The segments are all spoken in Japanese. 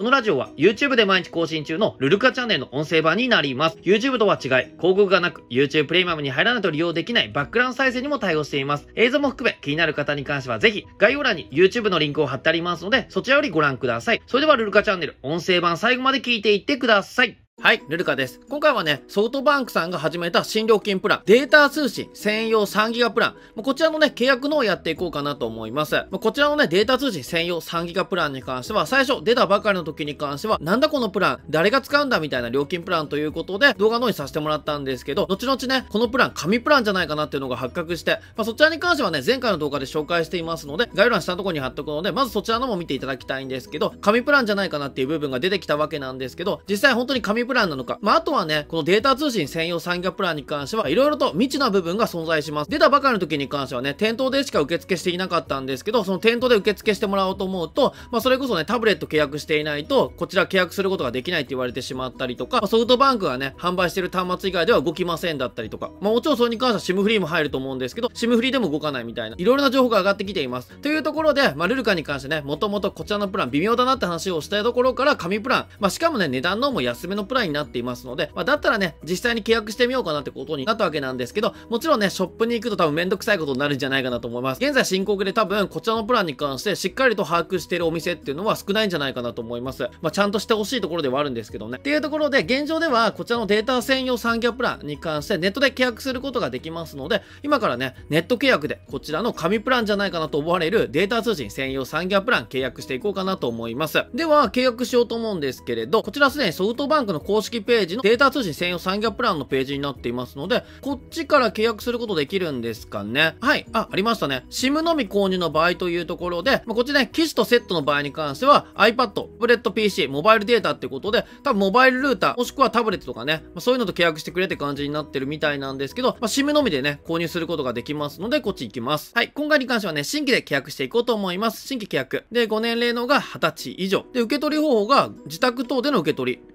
このラジオは YouTube で毎日更新中のルルカチャンネルの音声版になります。YouTube とは違い、広告がなく YouTube プレミアムに入らないと利用できないバックグラウンド再生にも対応しています。映像も含め気になる方に関してはぜひ概要欄に YouTube のリンクを貼ってありますのでそちらよりご覧ください。それではルルカチャンネル音声版最後まで聞いていってください。はい、ルルカです。今回はね、ソフトバンクさんが始めた新料金プラン、データ通信専用3ギガプラン、こちらのね、契約のをやっていこうかなと思います。こちらのね、データ通信専用3ギガプランに関しては、最初出たばかりの時に関しては、なんだこのプラン、誰が使うんだみたいな料金プランということで、動画の方にさせてもらったんですけど、後々ね、このプラン、紙プランじゃないかなっていうのが発覚して、まあ、そちらに関してはね、前回の動画で紹介していますので、概要欄下のところに貼っとくので、まずそちらのも見ていただきたいんですけど、紙プランじゃないかなっていう部分が出てきたわけなんですけど、実際本当に紙プランプランなのか、まあ、あとはね、このデータ通信専用産業プランに関しては、いろいろと未知な部分が存在します。出たばかりの時に関してはね、店頭でしか受付していなかったんですけど、その店頭で受付してもらおうと思うと、まあ、それこそね、タブレット契約していないと、こちら契約することができないって言われてしまったりとかま、ソフトバンクがね、販売してる端末以外では動きませんだったりとか、まあ、もちろんそれに関しては SIM フリーも入ると思うんですけど、SIM フリーでも動かないみたいな、いろいろな情報が上がってきています。というところで、まあ、ルルカに関してね、もともとこちらのプラン微妙だなって話をしたいところから、紙プラン、まあ、しかもね、値段のも安めのプランになっていますので、まあ、だったらね、実際に契約してみようかなってことになったわけなんですけど、もちろんね、ショップに行くと多分めんどくさいことになるんじゃないかなと思います。現在進行で多分、こちらのプランに関してしっかりと把握しているお店っていうのは少ないんじゃないかなと思います。まあ、ちゃんとしてほしいところではあるんですけどね。っていうところで、現状では、こちらのデータ専用産業プランに関してネットで契約することができますので、今からね、ネット契約で、こちらの紙プランじゃないかなと思われるデータ通信専用産業プラン契約していこうかなと思います。では、契約しようと思うんですけれど、こちらすでにソフトバンクの公式ページのデータ通信専用産業プランのページになっていますので、こっちから契約することできるんですかね。はい。あ、ありましたね。SIM のみ購入の場合というところで、まあ、こっちね、機種とセットの場合に関しては iPad、タブレット PC、モバイルデータってことで、多分モバイルルーター、もしくはタブレットとかね、まあ、そういうのと契約してくれって感じになってるみたいなんですけど、まあ、SIM のみでね、購入することができますので、こっち行きます。はい。今回に関してはね、新規で契約していこうと思います。新規契約。で、ご年齢のが20歳以上。で、受け取り方法が自宅等での受け取り。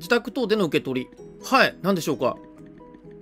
自宅等での受け取り。はい。何でしょうか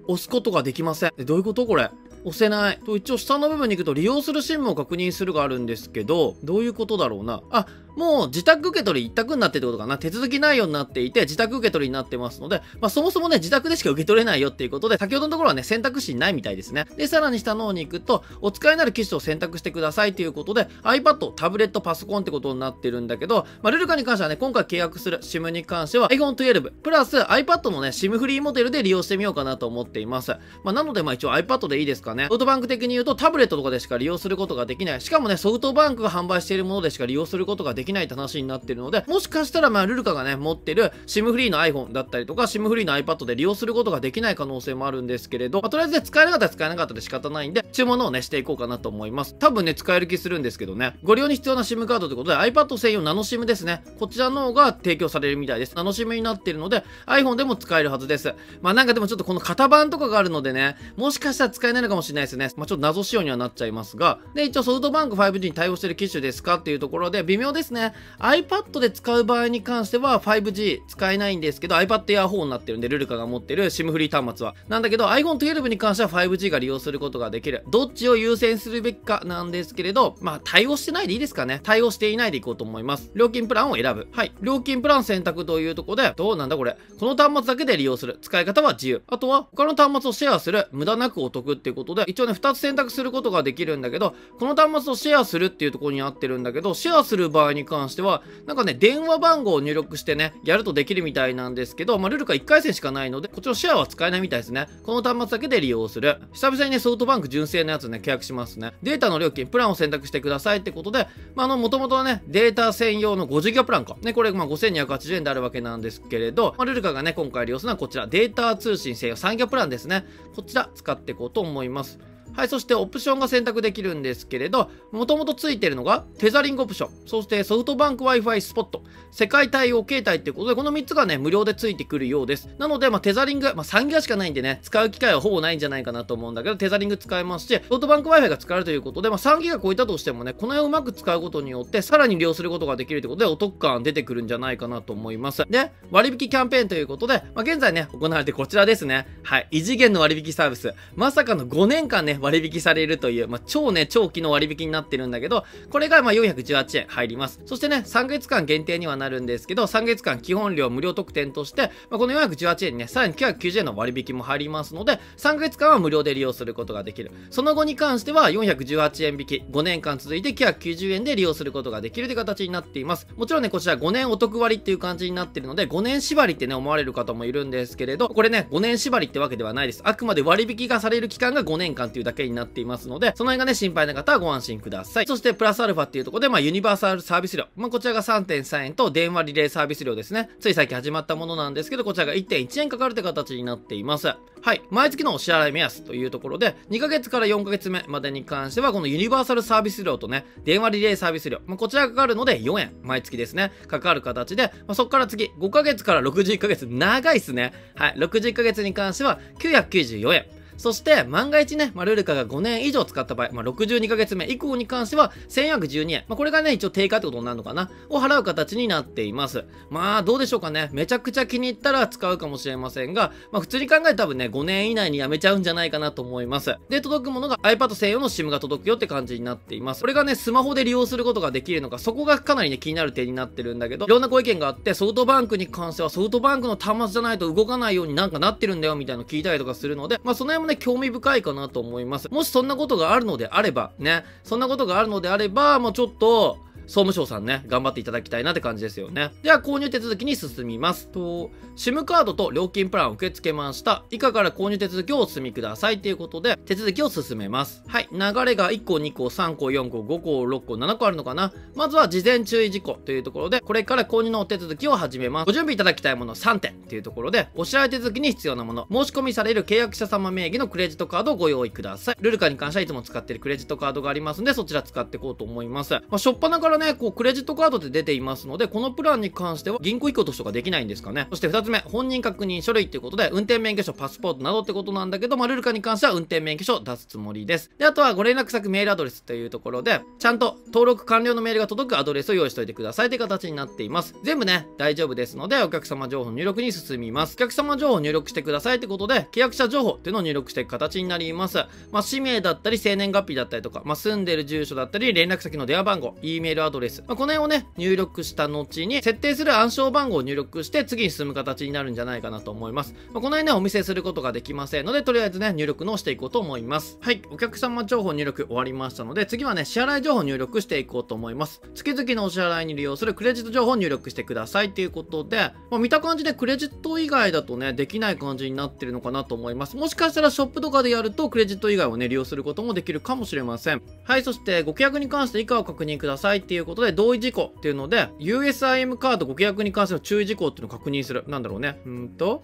押すことができません。どういうことこれ押せない。と一応下の部分に行くと利用する SIM を確認するがあるんですけど、どういうことだろうな。あ、もう自宅受け取り一択になってってことかな。手続き内容になっていて、自宅受け取りになってますので、まあそもそもね、自宅でしか受け取れないよっていうことで、先ほどのところはね、選択肢ないみたいですね。で、さらに下の方に行くと、お使いになる機種を選択してくださいということで、iPad、タブレット、パソコンってことになってるんだけど、まあルルカに関してはね、今回契約する SIM に関しては iPhone 12、プラス iPad のね、SIM フリーモデルで利用してみようかなと思っています。まあなので、まあ一応 iPad でいいですかね。ソフトバンク的に言うと、タブレットとかでしか利用することができない。しかもね、ソフトバンクが販売しているものでしか利用することができないきないって話になってるので、もしかしたらまあルルカがね、持ってる SIM フリーの iPhone だったりとか、SIM フリーの iPad で利用することができない可能性もあるんですけれど、まあ、とりあえずね、使えなかったら使えなかったで仕方ないんで、注文のをね、していこうかなと思います。多分ね、使える気するんですけどね、ご利用に必要な SIM カードということで、iPad 専用ナノ SIM ですね。こちらの方が提供されるみたいです。ナノ SIM になってるので、iPhone でも使えるはずです。まあなんかでもちょっとこの型番とかがあるのでね、もしかしたら使えないのかもしれないですね。まあちょっと謎仕様にはなっちゃいますが、で、一応ソフトバンク 5G に対応してる機種ですかっていうところで、微妙ですね。iPad で使う場合に関しては 5G 使えないんですけど iPad Air 4になってるんでルルカが持ってる SIM フリー端末は。なんだけど iPhone12 に関しては 5G が利用することができる。どっちを優先するべきかなんですけれどまあ対応してないでいいですかね。対応していないでいこうと思います。料金プランを選ぶ。はい。料金プラン選択というところでどうなんだこれ。この端末だけで利用する。使い方は自由。あとは他の端末をシェアする。無駄なくお得っていうことで一応ね2つ選択することができるんだけどこの端末をシェアするっていうところになってるんだけどシェアする場合にに関してはなんかね電話番号を入力してね、やるとできるみたいなんですけど、まあ、ルルが1回戦しかないので、こっちのシェアは使えないみたいですね。この端末だけで利用する。久々にね、ソフトバンク純正のやつね、契約しますね。データの料金、プランを選択してくださいってことで、まあ、あの、もともとはね、データ専用の50ギガプランか。ね、これ、ま、5280円であるわけなんですけれど、まあ、ルルカがね、今回利用するのはこちら、データ通信専用3ギガプランですね。こちら、使っていこうと思います。はい、そしてオプションが選択できるんですけれど、もともとついてるのがテザリングオプション、そしてソフトバンク Wi-Fi スポット、世界対応携帯っていうことで、この3つがね、無料でついてくるようです。なので、まあ、テザリング、まあ、3ギガしかないんでね、使う機会はほぼないんじゃないかなと思うんだけど、テザリング使えますし、ソフトバンク Wi-Fi が使えるということで、まあ、3ギガ超えたとしてもね、この辺をうまく使うことによって、さらに利用することができるということで、お得感出てくるんじゃないかなと思います。で、割引キャンペーンということで、まあ、現在ね、行われてこちらですね。はい、異次元の割引サービス。まさかの5年間ね、割引されるという、まあ、超ね、長期の割引になってるんだけど、これがまあ418円入ります。そしてね、3ヶ月間限定にはなるんですけど、3ヶ月間基本料無料特典として、まあ、この418円にね、さらに990円の割引も入りますので、3ヶ月間は無料で利用することができる。その後に関しては418円引き、5年間続いて990円で利用することができるという形になっています。もちろんね、こちら5年お得割っていう感じになってるので、5年縛りってね、思われる方もいるんですけれど、これね、5年縛りってわけではないです。あくまで割引がされる期間が5年間っていうだけになっていますので、その辺がね、心配な方はご安心ください。そして、プラスアルファっていうところで、まあ、ユニバーサルサービス料。まあ、こちらが3.3円と電話リレーサービス料ですね。つい最近始まったものなんですけど、こちらが1.1円かかるって形になっています。はい。毎月のお支払い目安というところで、2ヶ月から4ヶ月目までに関しては、このユニバーサルサービス料とね、電話リレーサービス料、まあ、こちらがかかるので4円、毎月ですね、かかる形で、まあ、そこから次、5ヶ月から61ヶ月、長いっすね。はい。61ヶ月に関しては994円。そして、万が一ね、ま、ルルカが5年以上使った場合、まあ、62ヶ月目以降に関しては、1412円。まあ、これがね、一応定価ってことになるのかな？を払う形になっています。まあ、どうでしょうかね？めちゃくちゃ気に入ったら使うかもしれませんが、まあ、普通に考えて多分ね、5年以内にやめちゃうんじゃないかなと思います。で、届くものが iPad 専用の SIM が届くよって感じになっています。これがね、スマホで利用することができるのか、そこがかなりね、気になる点になってるんだけど、いろんなご意見があって、ソフトバンクに関してはソフトバンクの端末じゃないと動かないようになんかなってるんだよみたいなの聞いたりとかするので、まあ、その辺もね、興味深いかなと思います。もしそんなことがあるのであれば、ね、そんなことがあるのであれば、もうちょっと、総務省さんね、頑張っていただきたいなって感じですよね。では、購入手続きに進みます。と、SIM カードと料金プランを受け付けました。以下から購入手続きをお進みくださいということで、手続きを進めます。はい。流れが1個、2個、3個、4個、5個、6個、7個あるのかなまずは事前注意事項というところで、これから購入のお手続きを始めます。ご準備いただきたいもの3点というところで、お支払い手続きに必要なもの、申し込みされる契約者様名義のクレジットカードをご用意ください。ルルカに関してはいつも使っているクレジットカードがありますので、そちら使っていこうと思います。まあ、しょっぱなからね、こう、クレジットカードで出ていますので、このプランに関しては銀行移行としてができないんですかね。そして2つ目、本人確認書類っていうことで、運転免許証、パスポートなどってことなんだけど、まあ、ルルカに関しては運転免許証出すつもりです。で、あとはご連絡先メールアドレスというところで、ちゃんと登録完了のメールが届くアドレスを用意しておいてくださいという形になっています。全部ね、大丈夫ですので、お客様情報入力に進みます。お客様情報入力してくださいってことで、契約者情報っていうのを入力していく形になります。まあ、氏名だったり、生年月日だったりとか、まあ、住んでる住所だったり、連絡先の電話番号、E メールアアドレス、まあ、この辺をね、入力した後に、設定する暗証番号を入力して、次に進む形になるんじゃないかなと思います。まあ、この辺ね、お見せすることができませんので、とりあえずね、入力のをしていこうと思います。はい、お客様情報入力終わりましたので、次はね、支払い情報入力していこうと思います。月々のお支払いに利用するクレジット情報を入力してくださいということで、まあ、見た感じでクレジット以外だとね、できない感じになってるのかなと思います。もしかしたらショップとかでやると、クレジット以外をね、利用することもできるかもしれません。はい、そしてご契約に関して以下を確認くださいっていううことで、同意事項っていうので、USIM カードご契約に関する注意事項っていうのを確認する。なんだろうね。うんと、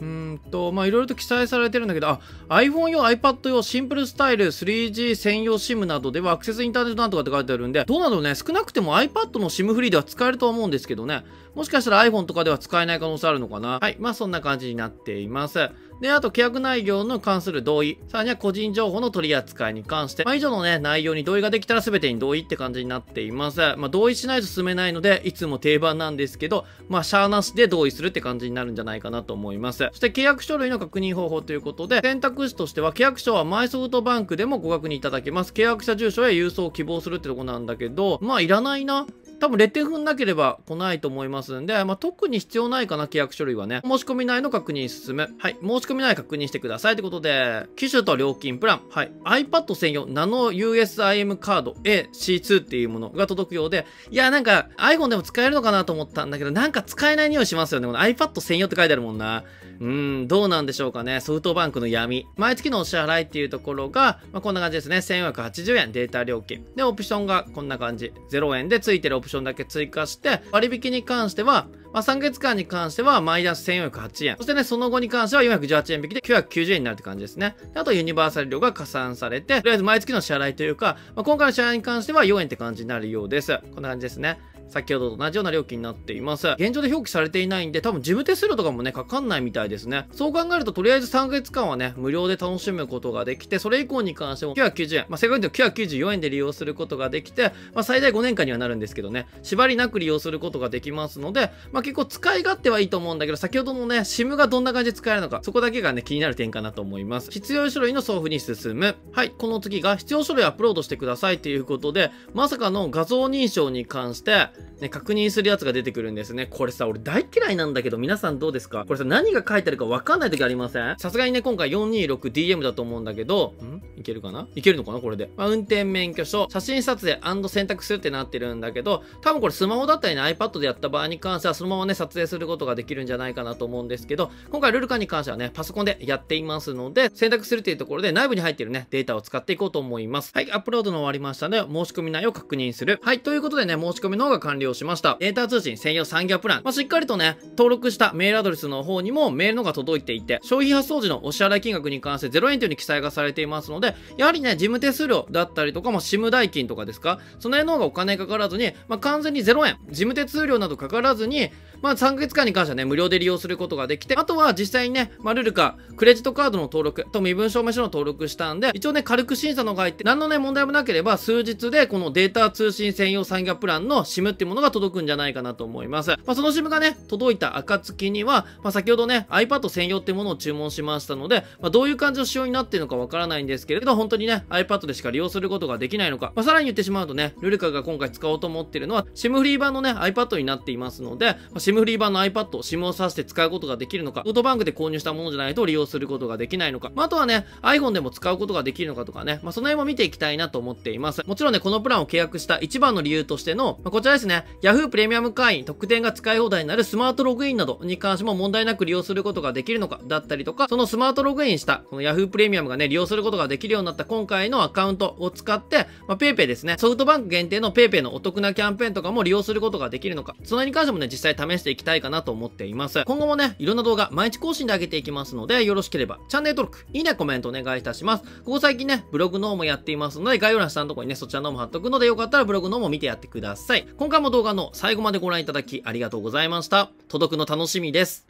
うんと、まあいろいろと記載されてるんだけど、あ、iPhone 用、iPad 用、シンプルスタイル、3G 専用 SIM などではアクセスインターネットなんとかって書いてあるんで、どうなのね、少なくても iPad の SIM フリーでは使えると思うんですけどね、もしかしたら iPhone とかでは使えない可能性あるのかな？はい、まあそんな感じになっています。で、あと契約内容の関する同意、さらには個人情報の取り扱いに関して、まあ、以上のね、内容に同意ができたら全てに同意って感じになっています。まあ、同意しないと進めないので、いつも定番なんですけど、まあ、シャーなしで同意するって感じになるんじゃないかなと思います。そして契約書類の確認方法ということで、選択肢としては、契約書はマイソフトバンクでもご確認いただけます。契約者住所や郵送を希望するってとこなんだけど、まあ、いらないな。多分レッテン踏んなければ来ないと思いますんで、まあ、特に必要ないかな、契約書類はね。申し込み内の確認進む。はい。申し込み内確認してください。ってことで、機種と料金プラン。はい。iPad 専用ナノ USIM カード AC2 っていうものが届くようで、いや、なんか iPhone でも使えるのかなと思ったんだけど、なんか使えない匂いしますよね。この iPad 専用って書いてあるもんな。うん、どうなんでしょうかね。ソフトバンクの闇。毎月のお支払いっていうところが、まあ、こんな感じですね。1480円データ料金。で、オプションがこんな感じ。0円でついてるオプションプションだけ追加して、割引に関しては、まあ、3ヶ月間に関してはマイナス1408円。そしてね、その後に関しては418円引きで990円になるって感じですね。であとユニバーサル料が加算されて、とりあえず毎月の支払いというか、まあ、今回の支払いに関しては4円って感じになるようです。こんな感じですね。先ほどと同じような料金になっています。現状で表記されていないんで、多分事務手数料とかもね、かかんないみたいですね。そう考えると、とりあえず3ヶ月間はね、無料で楽しむことができて、それ以降に関しても990円、まあ、正確に言うと994円で利用することができて、まあ、最大5年間にはなるんですけどね、縛りなく利用することができますので、まあ、結構使い勝手はいいと思うんだけど、先ほどのね、SIM がどんな感じで使えるのか、そこだけがね、気になる点かなと思います。必要書類の送付に進む。はい、この次が必要書類アップロードしてくださいということで、まさかの画像認証に関して、ね、確認するやつが出てくるんですね。これさ、俺大嫌いなんだけど、皆さんどうですか？これさ、何が書いてあるかわかんない時ありません？さすがにね、今回 426DM だと思うんだけど、ん？いけるかな？いけるのかな？これで。まあ、運転免許証、写真撮影選択するってなってるんだけど、多分これスマホだったりね、iPad でやった場合に関しては、そのままね、撮影することができるんじゃないかなと思うんですけど、今回ルルカに関してはね、パソコンでやっていますので、選択するっていうところで内部に入ってるね、データを使っていこうと思います。はい、アップロードの終わりましたので、申し込み内容を確認する。はい、ということでね、申し込みの方が完了しました。データ通信専用産業プラン。まあ、しっかりとね、登録したメールアドレスの方にもメールのが届いていて、消費発送時のお支払い金額に関して0円というに記載がされていますので、やはりね、事務手数料だったりとか、まあ、SIM 代金とかですか、その辺の方がお金かからずに、まあ、完全に0円、事務手数料などかからずに、まあ、3ヶ月間に関してはね、無料で利用することができて、あとは実際にね、まあ、ルルカ、クレジットカードの登録と身分証明書の登録したんで、一応ね、軽く審査のが入って、何のね、問題もなければ、数日でこのデータ通信専用産業プランの SIM っていうものが届くんじゃないかなと思います。まあ、その SIM がね、届いた暁には、まあ、先ほどね、iPad 専用ってものを注文しましたので、まあ、どういう感じの仕様になっているのかわからないんですけれど、本当にね、iPad でしか利用することができないのか、まあ、さらに言ってしまうとね、ルルカが今回使おうと思っているのは、SIM フリー版のね、iPad になっていますので、まあ、SIM フリー版の iPad を、SIM を挿して使うことができるのか、オートバンクで購入したものじゃないと利用することができないのか、まあ、あとはね、iPhone でも使うことができるのかとかね、まあ、その辺も見ていきたいなと思っています。もちろんね、このプランを契約した一番の理由としての、まあ、こちらですね、Yahoo! プレミアム会員特典が使い放題になるスマートログインなどに関しても問題なく利用することができるのか、だったりとか、そのスマートログインした、この Yahoo! プレミアムがね、利用することができるようになった今回のアカウントを使って、まあ、PayPay ですね、ソフトバンク限定の PayPay のお得なキャンペーンとかも利用することができるのか、その辺に関してもね、実際試していきたいかなと思っています。今後もね、いろんな動画毎日更新で上げていきますので、よろしければチャンネル登録、いいね、コメントお願いいたします。ここ最近ね、ブログの方もやっていますので、概要欄下のところにね、そちらの方も貼っとくので、よかったらブログの方も見てやってください。今回も動画の最後までご覧いただきありがとうございました。届くの楽しみです。